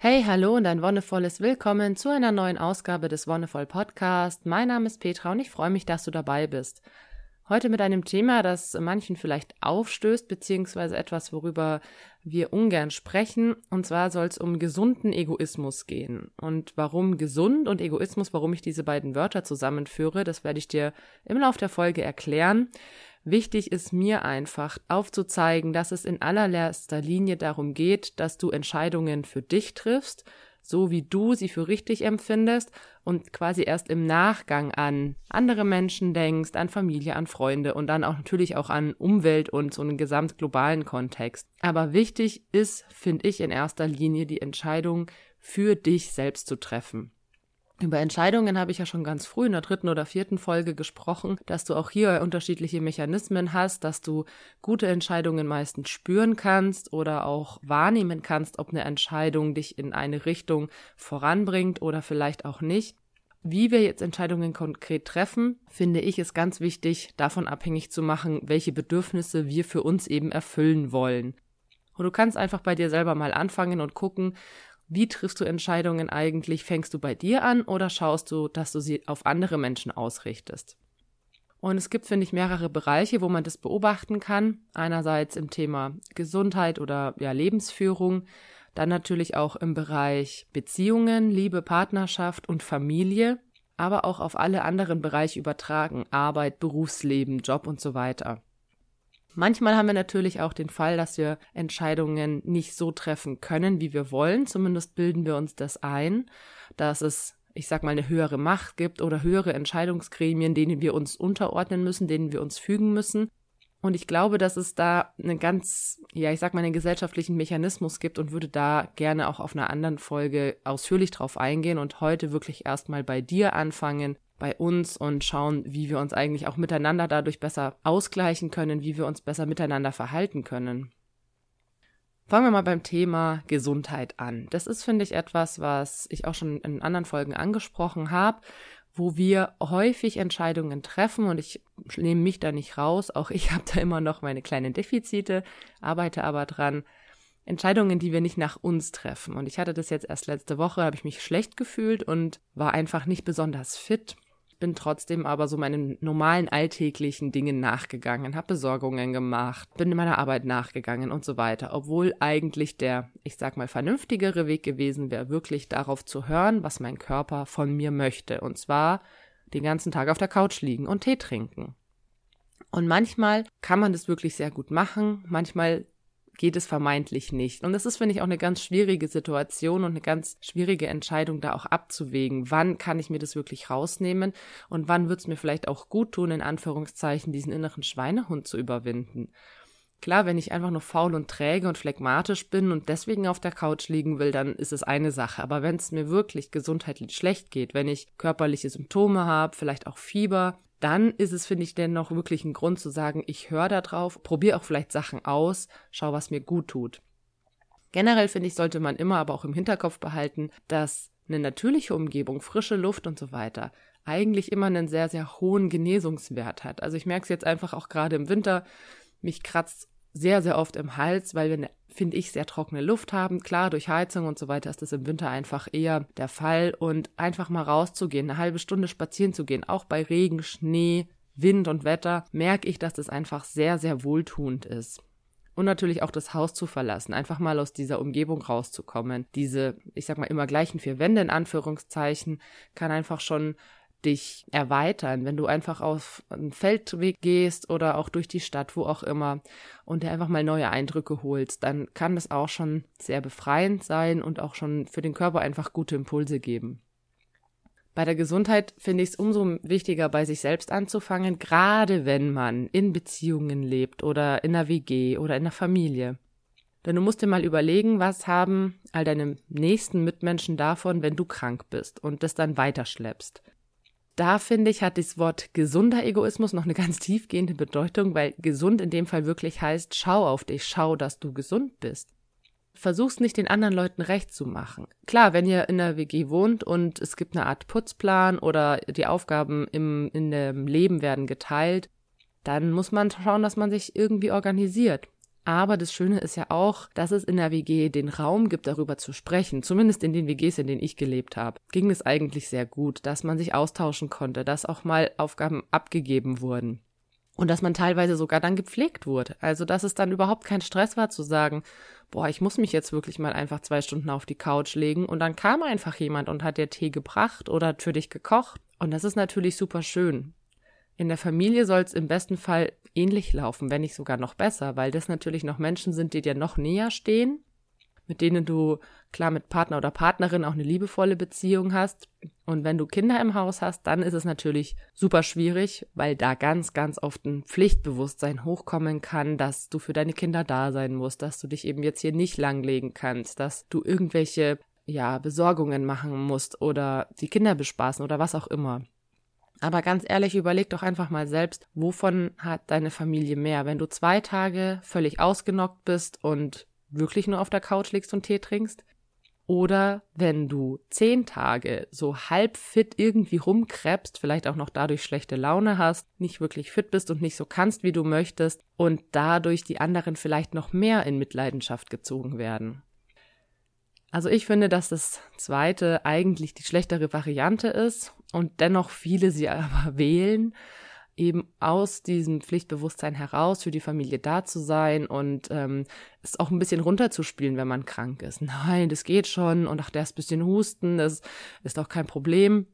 Hey, hallo und ein wonnevolles Willkommen zu einer neuen Ausgabe des Wonnevoll Podcast. Mein Name ist Petra und ich freue mich, dass du dabei bist. Heute mit einem Thema, das manchen vielleicht aufstößt, beziehungsweise etwas, worüber wir ungern sprechen. Und zwar soll es um gesunden Egoismus gehen. Und warum gesund und Egoismus, warum ich diese beiden Wörter zusammenführe, das werde ich dir im Laufe der Folge erklären. Wichtig ist mir einfach aufzuzeigen, dass es in allererster Linie darum geht, dass du Entscheidungen für dich triffst, so wie du sie für richtig empfindest und quasi erst im Nachgang an andere Menschen denkst, an Familie, an Freunde und dann auch natürlich auch an Umwelt und so einen gesamtglobalen Kontext. Aber wichtig ist, finde ich, in erster Linie die Entscheidung für dich selbst zu treffen. Über Entscheidungen habe ich ja schon ganz früh in der dritten oder vierten Folge gesprochen, dass du auch hier unterschiedliche Mechanismen hast, dass du gute Entscheidungen meistens spüren kannst oder auch wahrnehmen kannst, ob eine Entscheidung dich in eine Richtung voranbringt oder vielleicht auch nicht. Wie wir jetzt Entscheidungen konkret treffen, finde ich es ganz wichtig, davon abhängig zu machen, welche Bedürfnisse wir für uns eben erfüllen wollen. Und du kannst einfach bei dir selber mal anfangen und gucken, wie triffst du Entscheidungen eigentlich? Fängst du bei dir an oder schaust du, dass du sie auf andere Menschen ausrichtest? Und es gibt, finde ich, mehrere Bereiche, wo man das beobachten kann. Einerseits im Thema Gesundheit oder ja, Lebensführung, dann natürlich auch im Bereich Beziehungen, Liebe, Partnerschaft und Familie, aber auch auf alle anderen Bereiche übertragen, Arbeit, Berufsleben, Job und so weiter. Manchmal haben wir natürlich auch den Fall, dass wir Entscheidungen nicht so treffen können, wie wir wollen. Zumindest bilden wir uns das ein, dass es ich sag mal, eine höhere Macht gibt oder höhere Entscheidungsgremien, denen wir uns unterordnen müssen, denen wir uns fügen müssen. Und ich glaube, dass es da einen ganz, ja, ich sag mal, einen gesellschaftlichen Mechanismus gibt und würde da gerne auch auf einer anderen Folge ausführlich drauf eingehen und heute wirklich erstmal bei dir anfangen, bei uns und schauen, wie wir uns eigentlich auch miteinander dadurch besser ausgleichen können, wie wir uns besser miteinander verhalten können. Fangen wir mal beim Thema Gesundheit an. Das ist, finde ich, etwas, was ich auch schon in anderen Folgen angesprochen habe, wo wir häufig Entscheidungen treffen und ich nehme mich da nicht raus. Auch ich habe da immer noch meine kleinen Defizite, arbeite aber dran. Entscheidungen, die wir nicht nach uns treffen. Und ich hatte das jetzt erst letzte Woche, habe ich mich schlecht gefühlt und war einfach nicht besonders fit bin trotzdem aber so meinen normalen alltäglichen Dingen nachgegangen, habe Besorgungen gemacht, bin in meiner Arbeit nachgegangen und so weiter, obwohl eigentlich der, ich sag mal, vernünftigere Weg gewesen wäre, wirklich darauf zu hören, was mein Körper von mir möchte. Und zwar den ganzen Tag auf der Couch liegen und Tee trinken. Und manchmal kann man das wirklich sehr gut machen, manchmal geht es vermeintlich nicht. Und das ist, finde ich, auch eine ganz schwierige Situation und eine ganz schwierige Entscheidung, da auch abzuwägen. Wann kann ich mir das wirklich rausnehmen und wann wird es mir vielleicht auch gut tun, in Anführungszeichen, diesen inneren Schweinehund zu überwinden. Klar, wenn ich einfach nur faul und träge und phlegmatisch bin und deswegen auf der Couch liegen will, dann ist es eine Sache. Aber wenn es mir wirklich gesundheitlich schlecht geht, wenn ich körperliche Symptome habe, vielleicht auch Fieber, dann ist es, finde ich, dennoch wirklich ein Grund zu sagen, ich höre da drauf, probiere auch vielleicht Sachen aus, schau, was mir gut tut. Generell finde ich, sollte man immer aber auch im Hinterkopf behalten, dass eine natürliche Umgebung, frische Luft und so weiter eigentlich immer einen sehr, sehr hohen Genesungswert hat. Also ich merke es jetzt einfach auch gerade im Winter, mich kratzt sehr, sehr oft im Hals, weil wir eine, finde ich, sehr trockene Luft haben. Klar, durch Heizung und so weiter ist das im Winter einfach eher der Fall. Und einfach mal rauszugehen, eine halbe Stunde spazieren zu gehen, auch bei Regen, Schnee, Wind und Wetter, merke ich, dass das einfach sehr, sehr wohltuend ist. Und natürlich auch das Haus zu verlassen, einfach mal aus dieser Umgebung rauszukommen. Diese, ich sag mal, immer gleichen vier Wände in Anführungszeichen, kann einfach schon dich erweitern, wenn du einfach auf einen Feldweg gehst oder auch durch die Stadt, wo auch immer, und dir einfach mal neue Eindrücke holst, dann kann das auch schon sehr befreiend sein und auch schon für den Körper einfach gute Impulse geben. Bei der Gesundheit finde ich es umso wichtiger, bei sich selbst anzufangen, gerade wenn man in Beziehungen lebt oder in einer WG oder in einer Familie. Denn du musst dir mal überlegen, was haben all deine nächsten Mitmenschen davon, wenn du krank bist und das dann weiterschleppst da finde ich, hat das Wort gesunder Egoismus noch eine ganz tiefgehende Bedeutung, weil gesund in dem Fall wirklich heißt, schau auf dich, schau, dass du gesund bist. Versuch's nicht den anderen Leuten recht zu machen. Klar, wenn ihr in der WG wohnt und es gibt eine Art Putzplan oder die Aufgaben im, in dem Leben werden geteilt, dann muss man schauen, dass man sich irgendwie organisiert. Aber das Schöne ist ja auch, dass es in der WG den Raum gibt, darüber zu sprechen. Zumindest in den WGs, in denen ich gelebt habe, ging es eigentlich sehr gut, dass man sich austauschen konnte, dass auch mal Aufgaben abgegeben wurden. Und dass man teilweise sogar dann gepflegt wurde. Also, dass es dann überhaupt kein Stress war zu sagen, boah, ich muss mich jetzt wirklich mal einfach zwei Stunden auf die Couch legen. Und dann kam einfach jemand und hat dir Tee gebracht oder für dich gekocht. Und das ist natürlich super schön. In der Familie soll es im besten Fall ähnlich laufen, wenn nicht sogar noch besser, weil das natürlich noch Menschen sind, die dir noch näher stehen, mit denen du klar mit Partner oder Partnerin auch eine liebevolle Beziehung hast. Und wenn du Kinder im Haus hast, dann ist es natürlich super schwierig, weil da ganz, ganz oft ein Pflichtbewusstsein hochkommen kann, dass du für deine Kinder da sein musst, dass du dich eben jetzt hier nicht langlegen kannst, dass du irgendwelche ja, Besorgungen machen musst oder die Kinder bespaßen oder was auch immer. Aber ganz ehrlich, überleg doch einfach mal selbst, wovon hat deine Familie mehr, wenn du zwei Tage völlig ausgenockt bist und wirklich nur auf der Couch liegst und Tee trinkst? Oder wenn du zehn Tage so halb fit irgendwie rumkrebst, vielleicht auch noch dadurch schlechte Laune hast, nicht wirklich fit bist und nicht so kannst, wie du möchtest und dadurch die anderen vielleicht noch mehr in Mitleidenschaft gezogen werden. Also ich finde, dass das zweite eigentlich die schlechtere Variante ist und dennoch viele sie aber wählen, eben aus diesem Pflichtbewusstsein heraus für die Familie da zu sein und ähm, es auch ein bisschen runterzuspielen, wenn man krank ist. Nein, das geht schon und ach, der ist ein bisschen husten, das ist doch kein Problem.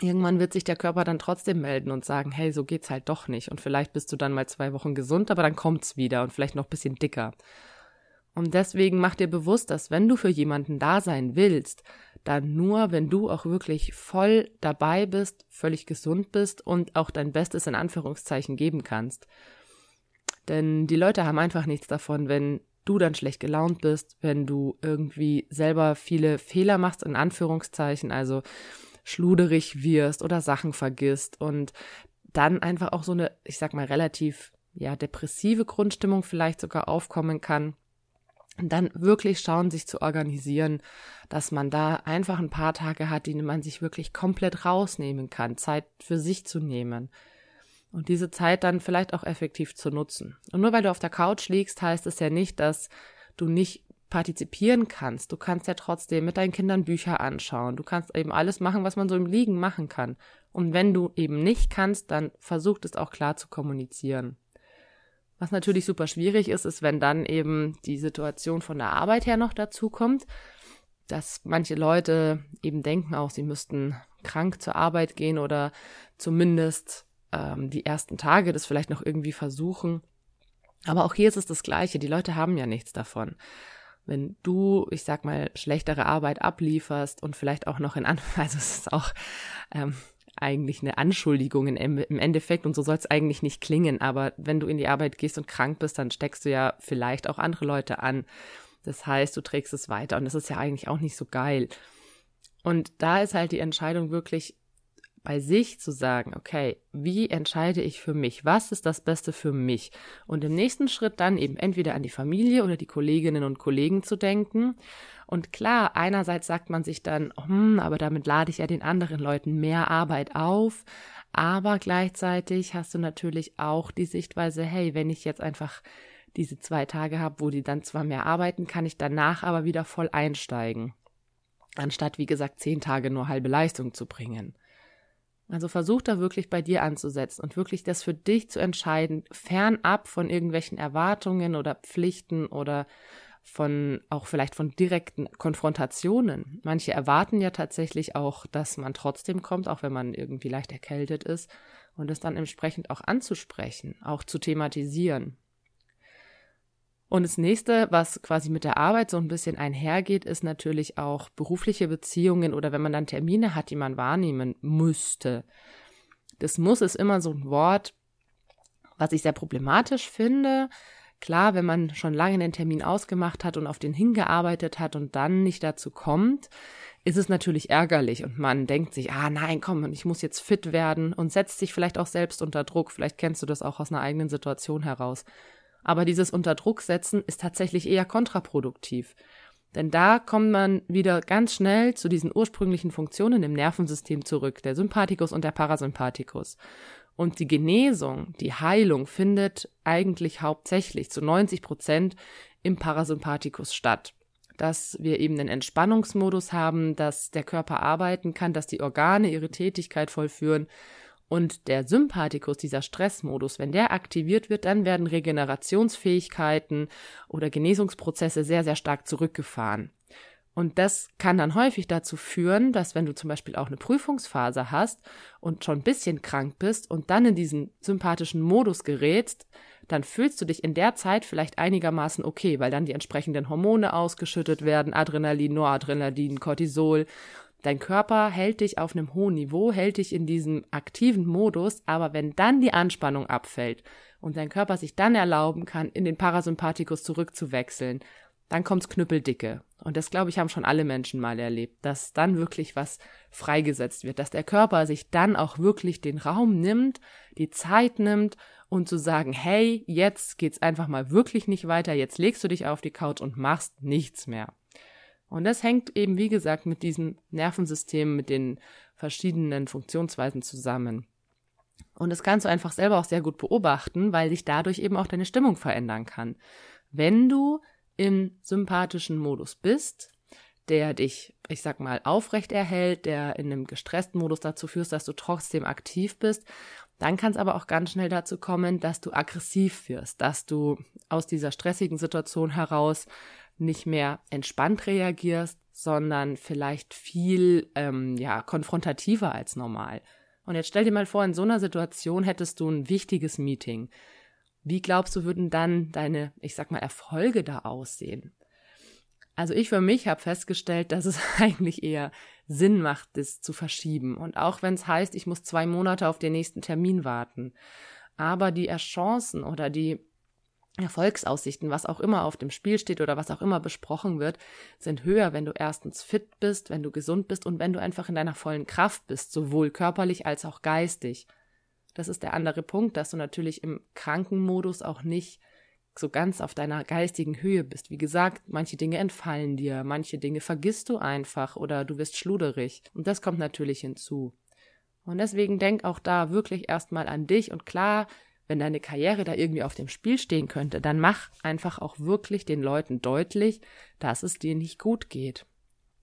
Irgendwann wird sich der Körper dann trotzdem melden und sagen, hey, so geht's halt doch nicht. Und vielleicht bist du dann mal zwei Wochen gesund, aber dann kommt's wieder und vielleicht noch ein bisschen dicker. Und deswegen mach dir bewusst, dass wenn du für jemanden da sein willst, dann nur, wenn du auch wirklich voll dabei bist, völlig gesund bist und auch dein Bestes in Anführungszeichen geben kannst. Denn die Leute haben einfach nichts davon, wenn du dann schlecht gelaunt bist, wenn du irgendwie selber viele Fehler machst, in Anführungszeichen, also schluderig wirst oder Sachen vergisst und dann einfach auch so eine, ich sag mal, relativ, ja, depressive Grundstimmung vielleicht sogar aufkommen kann dann wirklich schauen, sich zu organisieren, dass man da einfach ein paar Tage hat, die man sich wirklich komplett rausnehmen kann, Zeit für sich zu nehmen und diese Zeit dann vielleicht auch effektiv zu nutzen. Und nur weil du auf der Couch liegst, heißt es ja nicht, dass du nicht partizipieren kannst. Du kannst ja trotzdem mit deinen Kindern Bücher anschauen. Du kannst eben alles machen, was man so im Liegen machen kann. Und wenn du eben nicht kannst, dann versucht es auch klar zu kommunizieren. Was natürlich super schwierig ist, ist, wenn dann eben die Situation von der Arbeit her noch dazu kommt, dass manche Leute eben denken auch, sie müssten krank zur Arbeit gehen oder zumindest ähm, die ersten Tage das vielleicht noch irgendwie versuchen. Aber auch hier ist es das Gleiche. Die Leute haben ja nichts davon. Wenn du, ich sag mal, schlechtere Arbeit ablieferst und vielleicht auch noch in An also es ist auch ähm, eigentlich eine Anschuldigung im Endeffekt und so soll es eigentlich nicht klingen. Aber wenn du in die Arbeit gehst und krank bist, dann steckst du ja vielleicht auch andere Leute an. Das heißt, du trägst es weiter und das ist ja eigentlich auch nicht so geil. Und da ist halt die Entscheidung wirklich bei sich zu sagen, okay, wie entscheide ich für mich? Was ist das Beste für mich? Und im nächsten Schritt dann eben entweder an die Familie oder die Kolleginnen und Kollegen zu denken und klar, einerseits sagt man sich dann, hm, aber damit lade ich ja den anderen Leuten mehr Arbeit auf. Aber gleichzeitig hast du natürlich auch die Sichtweise, hey, wenn ich jetzt einfach diese zwei Tage habe, wo die dann zwar mehr arbeiten, kann ich danach aber wieder voll einsteigen. Anstatt, wie gesagt, zehn Tage nur halbe Leistung zu bringen. Also versuch da wirklich bei dir anzusetzen und wirklich das für dich zu entscheiden, fernab von irgendwelchen Erwartungen oder Pflichten oder von auch vielleicht von direkten Konfrontationen. Manche erwarten ja tatsächlich auch, dass man trotzdem kommt, auch wenn man irgendwie leicht erkältet ist und es dann entsprechend auch anzusprechen, auch zu thematisieren. Und das nächste, was quasi mit der Arbeit so ein bisschen einhergeht, ist natürlich auch berufliche Beziehungen oder wenn man dann Termine hat, die man wahrnehmen müsste. Das muss ist immer so ein Wort, was ich sehr problematisch finde, Klar, wenn man schon lange den Termin ausgemacht hat und auf den hingearbeitet hat und dann nicht dazu kommt, ist es natürlich ärgerlich und man denkt sich, ah nein, komm, ich muss jetzt fit werden und setzt sich vielleicht auch selbst unter Druck. Vielleicht kennst du das auch aus einer eigenen Situation heraus. Aber dieses Unterdrucksetzen ist tatsächlich eher kontraproduktiv. Denn da kommt man wieder ganz schnell zu diesen ursprünglichen Funktionen im Nervensystem zurück, der Sympathikus und der Parasympathikus. Und die Genesung, die Heilung findet eigentlich hauptsächlich zu 90 Prozent im Parasympathikus statt. Dass wir eben einen Entspannungsmodus haben, dass der Körper arbeiten kann, dass die Organe ihre Tätigkeit vollführen. Und der Sympathikus, dieser Stressmodus, wenn der aktiviert wird, dann werden Regenerationsfähigkeiten oder Genesungsprozesse sehr, sehr stark zurückgefahren. Und das kann dann häufig dazu führen, dass wenn du zum Beispiel auch eine Prüfungsphase hast und schon ein bisschen krank bist und dann in diesen sympathischen Modus gerätst, dann fühlst du dich in der Zeit vielleicht einigermaßen okay, weil dann die entsprechenden Hormone ausgeschüttet werden, Adrenalin, Noradrenalin, Cortisol. Dein Körper hält dich auf einem hohen Niveau, hält dich in diesem aktiven Modus, aber wenn dann die Anspannung abfällt und dein Körper sich dann erlauben kann, in den Parasympathikus zurückzuwechseln, dann kommt's knüppeldicke. Und das, glaube ich, haben schon alle Menschen mal erlebt, dass dann wirklich was freigesetzt wird, dass der Körper sich dann auch wirklich den Raum nimmt, die Zeit nimmt und zu sagen, hey, jetzt geht's einfach mal wirklich nicht weiter, jetzt legst du dich auf die Couch und machst nichts mehr. Und das hängt eben, wie gesagt, mit diesem Nervensystem, mit den verschiedenen Funktionsweisen zusammen. Und das kannst du einfach selber auch sehr gut beobachten, weil sich dadurch eben auch deine Stimmung verändern kann. Wenn du im sympathischen Modus bist, der dich, ich sag mal, aufrecht erhält, der in einem gestressten Modus dazu führt, dass du trotzdem aktiv bist, dann kann es aber auch ganz schnell dazu kommen, dass du aggressiv wirst, dass du aus dieser stressigen Situation heraus nicht mehr entspannt reagierst, sondern vielleicht viel ähm, ja konfrontativer als normal. Und jetzt stell dir mal vor, in so einer Situation hättest du ein wichtiges Meeting. Wie glaubst du, würden dann deine, ich sag mal, Erfolge da aussehen? Also ich für mich habe festgestellt, dass es eigentlich eher Sinn macht, das zu verschieben. Und auch wenn es heißt, ich muss zwei Monate auf den nächsten Termin warten. Aber die Chancen oder die Erfolgsaussichten, was auch immer auf dem Spiel steht oder was auch immer besprochen wird, sind höher, wenn du erstens fit bist, wenn du gesund bist und wenn du einfach in deiner vollen Kraft bist, sowohl körperlich als auch geistig. Das ist der andere Punkt, dass du natürlich im Krankenmodus auch nicht so ganz auf deiner geistigen Höhe bist. Wie gesagt, manche Dinge entfallen dir, manche Dinge vergisst du einfach oder du wirst schluderig. Und das kommt natürlich hinzu. Und deswegen denk auch da wirklich erstmal an dich und klar, wenn deine Karriere da irgendwie auf dem Spiel stehen könnte, dann mach einfach auch wirklich den Leuten deutlich, dass es dir nicht gut geht.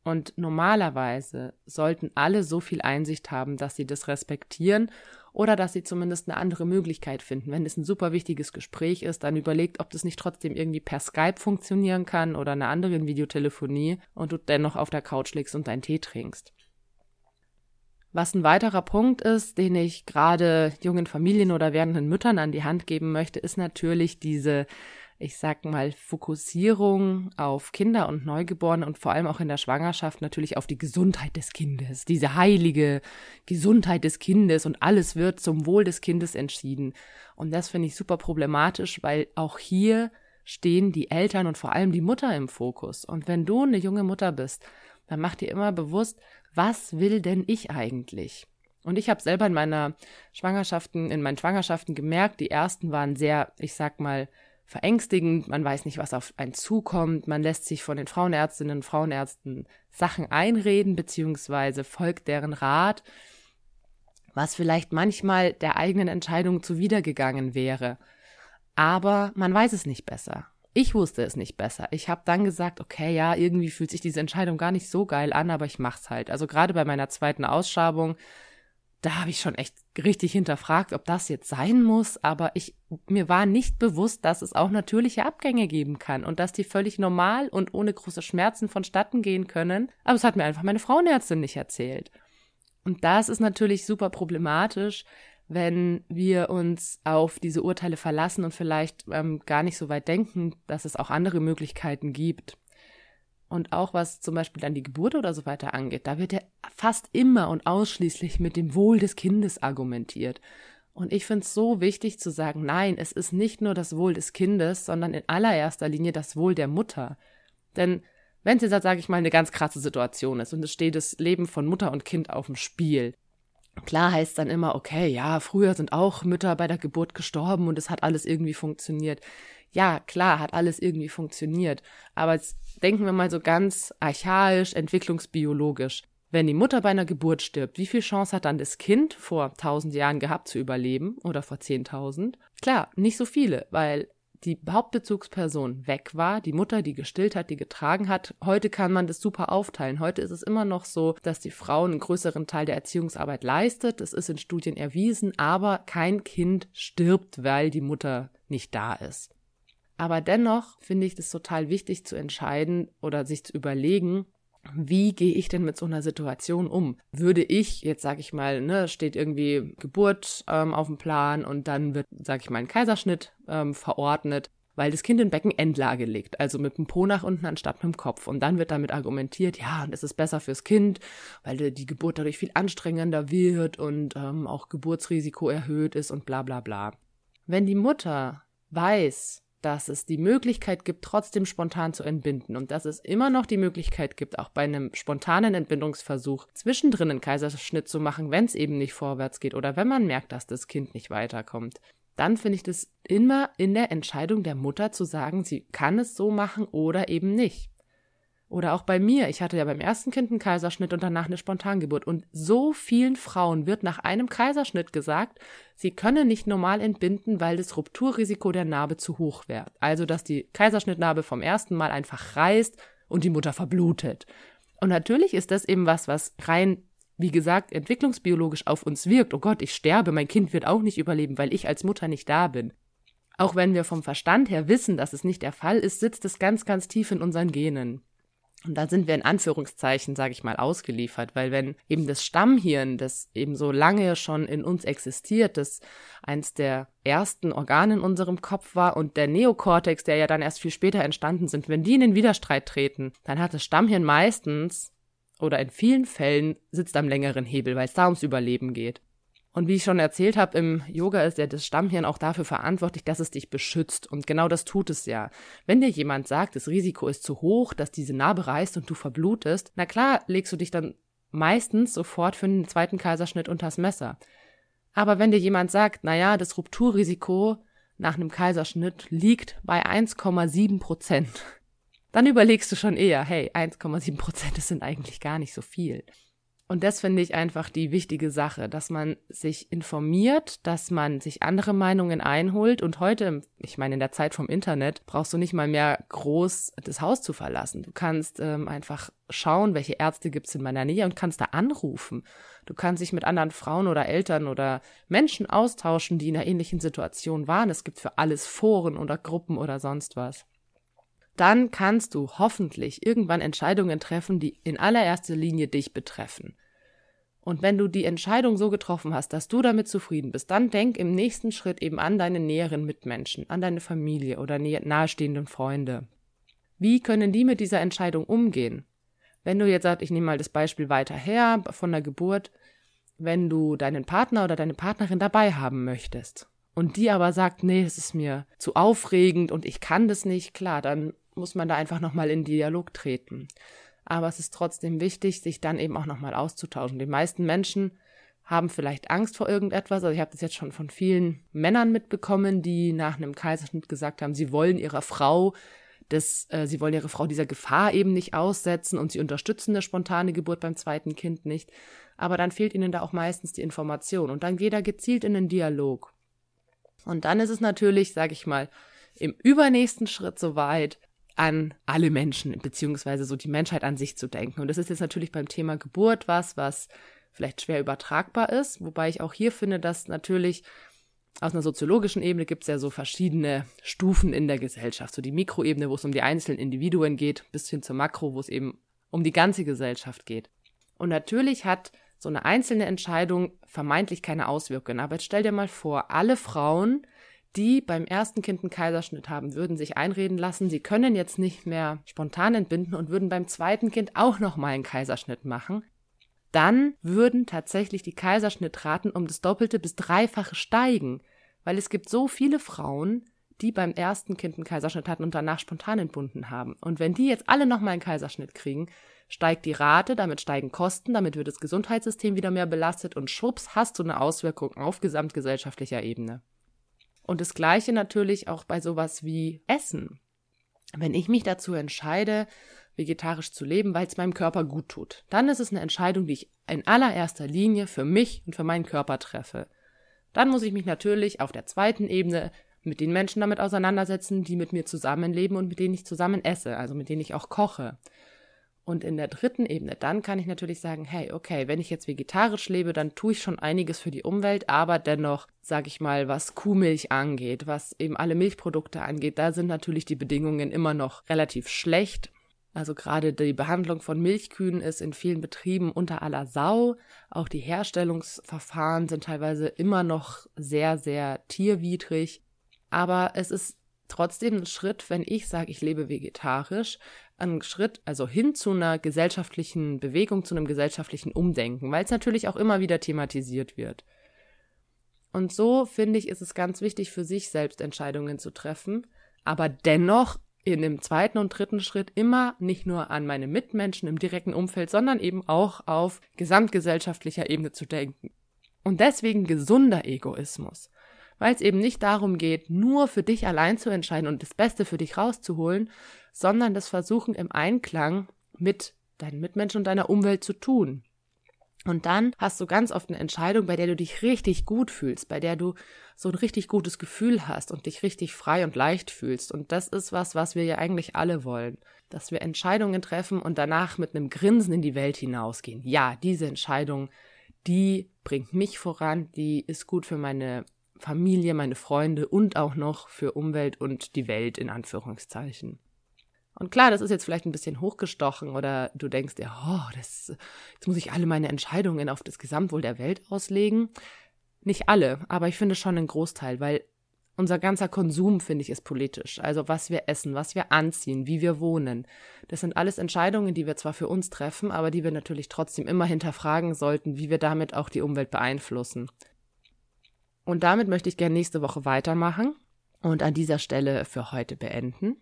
Und normalerweise sollten alle so viel Einsicht haben, dass sie das respektieren oder dass sie zumindest eine andere Möglichkeit finden. Wenn es ein super wichtiges Gespräch ist, dann überlegt, ob das nicht trotzdem irgendwie per Skype funktionieren kann oder einer anderen Videotelefonie und du dennoch auf der Couch liegst und deinen Tee trinkst. Was ein weiterer Punkt ist, den ich gerade jungen Familien oder werdenden Müttern an die Hand geben möchte, ist natürlich diese ich sag mal, Fokussierung auf Kinder und Neugeborene und vor allem auch in der Schwangerschaft natürlich auf die Gesundheit des Kindes, diese heilige Gesundheit des Kindes und alles wird zum Wohl des Kindes entschieden. Und das finde ich super problematisch, weil auch hier stehen die Eltern und vor allem die Mutter im Fokus. Und wenn du eine junge Mutter bist, dann mach dir immer bewusst, was will denn ich eigentlich? Und ich habe selber in meiner Schwangerschaften, in meinen Schwangerschaften gemerkt, die ersten waren sehr, ich sag mal, verängstigend, man weiß nicht, was auf einen zukommt, man lässt sich von den Frauenärztinnen und Frauenärzten Sachen einreden, beziehungsweise folgt deren Rat, was vielleicht manchmal der eigenen Entscheidung zuwidergegangen wäre. Aber man weiß es nicht besser. Ich wusste es nicht besser. Ich habe dann gesagt, okay, ja, irgendwie fühlt sich diese Entscheidung gar nicht so geil an, aber ich mach's halt. Also gerade bei meiner zweiten Ausschabung da habe ich schon echt richtig hinterfragt, ob das jetzt sein muss, aber ich mir war nicht bewusst, dass es auch natürliche Abgänge geben kann und dass die völlig normal und ohne große Schmerzen vonstatten gehen können, aber es hat mir einfach meine Frauenärztin nicht erzählt. Und das ist natürlich super problematisch, wenn wir uns auf diese Urteile verlassen und vielleicht ähm, gar nicht so weit denken, dass es auch andere Möglichkeiten gibt. Und auch was zum Beispiel dann die Geburt oder so weiter angeht, da wird ja fast immer und ausschließlich mit dem Wohl des Kindes argumentiert. Und ich finde es so wichtig zu sagen, nein, es ist nicht nur das Wohl des Kindes, sondern in allererster Linie das Wohl der Mutter. Denn wenn es jetzt, sage ich mal, eine ganz krasse Situation ist und es steht das Leben von Mutter und Kind auf dem Spiel, Klar heißt dann immer, okay, ja, früher sind auch Mütter bei der Geburt gestorben und es hat alles irgendwie funktioniert. Ja, klar, hat alles irgendwie funktioniert. Aber jetzt denken wir mal so ganz archaisch, entwicklungsbiologisch. Wenn die Mutter bei einer Geburt stirbt, wie viel Chance hat dann das Kind vor tausend Jahren gehabt zu überleben oder vor zehntausend? Klar, nicht so viele, weil die Hauptbezugsperson weg war, die Mutter, die gestillt hat, die getragen hat. Heute kann man das super aufteilen. Heute ist es immer noch so, dass die Frau einen größeren Teil der Erziehungsarbeit leistet. Es ist in Studien erwiesen, aber kein Kind stirbt, weil die Mutter nicht da ist. Aber dennoch finde ich es total wichtig zu entscheiden oder sich zu überlegen, wie gehe ich denn mit so einer Situation um? Würde ich, jetzt sage ich mal, ne, steht irgendwie Geburt ähm, auf dem Plan und dann wird, sage ich mal, ein Kaiserschnitt ähm, verordnet, weil das Kind in Beckenendlage liegt, also mit dem Po nach unten anstatt mit dem Kopf. Und dann wird damit argumentiert, ja, und es ist besser fürs Kind, weil die Geburt dadurch viel anstrengender wird und ähm, auch Geburtsrisiko erhöht ist und bla bla bla. Wenn die Mutter weiß, dass es die Möglichkeit gibt, trotzdem spontan zu entbinden und dass es immer noch die Möglichkeit gibt, auch bei einem spontanen Entbindungsversuch zwischendrin einen Kaiserschnitt zu machen, wenn es eben nicht vorwärts geht oder wenn man merkt, dass das Kind nicht weiterkommt. Dann finde ich das immer in der Entscheidung der Mutter zu sagen, sie kann es so machen oder eben nicht. Oder auch bei mir. Ich hatte ja beim ersten Kind einen Kaiserschnitt und danach eine Spontangeburt. Und so vielen Frauen wird nach einem Kaiserschnitt gesagt, sie können nicht normal entbinden, weil das Rupturrisiko der Narbe zu hoch wäre. Also, dass die Kaiserschnittnarbe vom ersten Mal einfach reißt und die Mutter verblutet. Und natürlich ist das eben was, was rein, wie gesagt, entwicklungsbiologisch auf uns wirkt. Oh Gott, ich sterbe, mein Kind wird auch nicht überleben, weil ich als Mutter nicht da bin. Auch wenn wir vom Verstand her wissen, dass es nicht der Fall ist, sitzt es ganz, ganz tief in unseren Genen. Und da sind wir in Anführungszeichen, sage ich mal, ausgeliefert, weil wenn eben das Stammhirn, das eben so lange schon in uns existiert, das eins der ersten Organe in unserem Kopf war und der Neokortex, der ja dann erst viel später entstanden sind, wenn die in den Widerstreit treten, dann hat das Stammhirn meistens oder in vielen Fällen sitzt am längeren Hebel, weil es da ums Überleben geht. Und wie ich schon erzählt habe, im Yoga ist ja das Stammhirn auch dafür verantwortlich, dass es dich beschützt. Und genau das tut es ja. Wenn dir jemand sagt, das Risiko ist zu hoch, dass diese Narbe reißt und du verblutest, na klar, legst du dich dann meistens sofort für einen zweiten Kaiserschnitt unters Messer. Aber wenn dir jemand sagt, na ja, das Rupturrisiko nach einem Kaiserschnitt liegt bei 1,7 Prozent, dann überlegst du schon eher, hey, 1,7 Prozent, das sind eigentlich gar nicht so viel. Und das finde ich einfach die wichtige Sache, dass man sich informiert, dass man sich andere Meinungen einholt. Und heute, ich meine, in der Zeit vom Internet, brauchst du nicht mal mehr groß das Haus zu verlassen. Du kannst ähm, einfach schauen, welche Ärzte gibt's in meiner Nähe und kannst da anrufen. Du kannst dich mit anderen Frauen oder Eltern oder Menschen austauschen, die in einer ähnlichen Situation waren. Es gibt für alles Foren oder Gruppen oder sonst was dann kannst du hoffentlich irgendwann Entscheidungen treffen, die in allererster Linie dich betreffen. Und wenn du die Entscheidung so getroffen hast, dass du damit zufrieden bist, dann denk im nächsten Schritt eben an deine näheren Mitmenschen, an deine Familie oder nahestehenden Freunde. Wie können die mit dieser Entscheidung umgehen? Wenn du jetzt sagst, ich nehme mal das Beispiel weiter her von der Geburt, wenn du deinen Partner oder deine Partnerin dabei haben möchtest und die aber sagt, nee, es ist mir zu aufregend und ich kann das nicht, klar, dann muss man da einfach nochmal in Dialog treten aber es ist trotzdem wichtig, sich dann eben auch nochmal auszutauschen. Die meisten Menschen haben vielleicht Angst vor irgendetwas. Also ich habe das jetzt schon von vielen Männern mitbekommen, die nach einem Kaiserschnitt gesagt haben, sie wollen ihrer Frau das, äh, sie wollen ihre Frau dieser Gefahr eben nicht aussetzen und sie unterstützen eine spontane Geburt beim zweiten Kind nicht. Aber dann fehlt ihnen da auch meistens die Information und dann geht er gezielt in den Dialog. Und dann ist es natürlich, sage ich mal, im übernächsten Schritt soweit, an alle Menschen, beziehungsweise so die Menschheit an sich zu denken. Und das ist jetzt natürlich beim Thema Geburt was, was vielleicht schwer übertragbar ist, wobei ich auch hier finde, dass natürlich aus einer soziologischen Ebene gibt es ja so verschiedene Stufen in der Gesellschaft. So die Mikroebene, wo es um die einzelnen Individuen geht, bis hin zur Makro, wo es eben um die ganze Gesellschaft geht. Und natürlich hat so eine einzelne Entscheidung vermeintlich keine Auswirkungen. Aber jetzt stell dir mal vor, alle Frauen die beim ersten Kind einen Kaiserschnitt haben, würden sich einreden lassen, sie können jetzt nicht mehr spontan entbinden und würden beim zweiten Kind auch nochmal einen Kaiserschnitt machen, dann würden tatsächlich die Kaiserschnittraten um das Doppelte bis Dreifache steigen, weil es gibt so viele Frauen, die beim ersten Kind einen Kaiserschnitt hatten und danach spontan entbunden haben. Und wenn die jetzt alle nochmal einen Kaiserschnitt kriegen, steigt die Rate, damit steigen Kosten, damit wird das Gesundheitssystem wieder mehr belastet und schwupps hast du eine Auswirkung auf gesamtgesellschaftlicher Ebene. Und das Gleiche natürlich auch bei sowas wie Essen. Wenn ich mich dazu entscheide, vegetarisch zu leben, weil es meinem Körper gut tut. Dann ist es eine Entscheidung, die ich in allererster Linie für mich und für meinen Körper treffe. Dann muss ich mich natürlich auf der zweiten Ebene mit den Menschen damit auseinandersetzen, die mit mir zusammenleben und mit denen ich zusammen esse, also mit denen ich auch koche. Und in der dritten Ebene, dann kann ich natürlich sagen, hey, okay, wenn ich jetzt vegetarisch lebe, dann tue ich schon einiges für die Umwelt, aber dennoch, sage ich mal, was Kuhmilch angeht, was eben alle Milchprodukte angeht, da sind natürlich die Bedingungen immer noch relativ schlecht. Also gerade die Behandlung von Milchkühen ist in vielen Betrieben unter aller Sau. Auch die Herstellungsverfahren sind teilweise immer noch sehr, sehr tierwidrig. Aber es ist trotzdem ein Schritt, wenn ich sage, ich lebe vegetarisch, ein Schritt, also hin zu einer gesellschaftlichen Bewegung, zu einem gesellschaftlichen Umdenken, weil es natürlich auch immer wieder thematisiert wird. Und so finde ich, ist es ganz wichtig für sich selbst Entscheidungen zu treffen, aber dennoch in dem zweiten und dritten Schritt immer nicht nur an meine Mitmenschen im direkten Umfeld, sondern eben auch auf gesamtgesellschaftlicher Ebene zu denken. Und deswegen gesunder Egoismus weil es eben nicht darum geht, nur für dich allein zu entscheiden und das Beste für dich rauszuholen, sondern das Versuchen im Einklang mit deinen Mitmenschen und deiner Umwelt zu tun. Und dann hast du ganz oft eine Entscheidung, bei der du dich richtig gut fühlst, bei der du so ein richtig gutes Gefühl hast und dich richtig frei und leicht fühlst. Und das ist was, was wir ja eigentlich alle wollen. Dass wir Entscheidungen treffen und danach mit einem Grinsen in die Welt hinausgehen. Ja, diese Entscheidung, die bringt mich voran, die ist gut für meine Familie, meine Freunde und auch noch für Umwelt und die Welt in Anführungszeichen. Und klar, das ist jetzt vielleicht ein bisschen hochgestochen oder du denkst dir, oh, das, jetzt muss ich alle meine Entscheidungen auf das Gesamtwohl der Welt auslegen. Nicht alle, aber ich finde schon einen Großteil, weil unser ganzer Konsum, finde ich, ist politisch. Also was wir essen, was wir anziehen, wie wir wohnen. Das sind alles Entscheidungen, die wir zwar für uns treffen, aber die wir natürlich trotzdem immer hinterfragen sollten, wie wir damit auch die Umwelt beeinflussen. Und damit möchte ich gerne nächste Woche weitermachen und an dieser Stelle für heute beenden.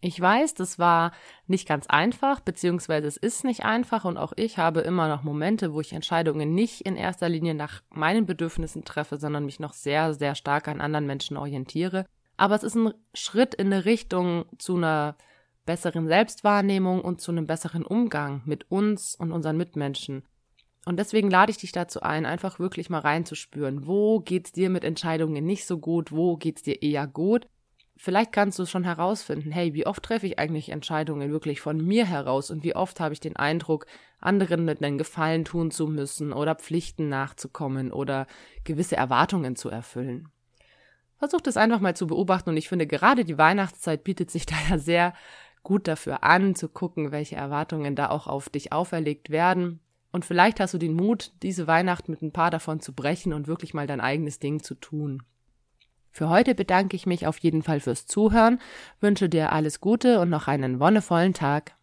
Ich weiß, das war nicht ganz einfach, beziehungsweise es ist nicht einfach und auch ich habe immer noch Momente, wo ich Entscheidungen nicht in erster Linie nach meinen Bedürfnissen treffe, sondern mich noch sehr, sehr stark an anderen Menschen orientiere. Aber es ist ein Schritt in eine Richtung zu einer besseren Selbstwahrnehmung und zu einem besseren Umgang mit uns und unseren Mitmenschen. Und deswegen lade ich dich dazu ein, einfach wirklich mal reinzuspüren, wo geht's dir mit Entscheidungen nicht so gut, wo geht's dir eher gut. Vielleicht kannst du schon herausfinden, hey, wie oft treffe ich eigentlich Entscheidungen wirklich von mir heraus? Und wie oft habe ich den Eindruck, anderen mit einem Gefallen tun zu müssen oder Pflichten nachzukommen oder gewisse Erwartungen zu erfüllen. Versuch das einfach mal zu beobachten. Und ich finde, gerade die Weihnachtszeit bietet sich da ja sehr gut dafür an, zu gucken, welche Erwartungen da auch auf dich auferlegt werden und vielleicht hast du den Mut, diese Weihnacht mit ein paar davon zu brechen und wirklich mal dein eigenes Ding zu tun. Für heute bedanke ich mich auf jeden Fall fürs Zuhören, wünsche dir alles Gute und noch einen wonnevollen Tag.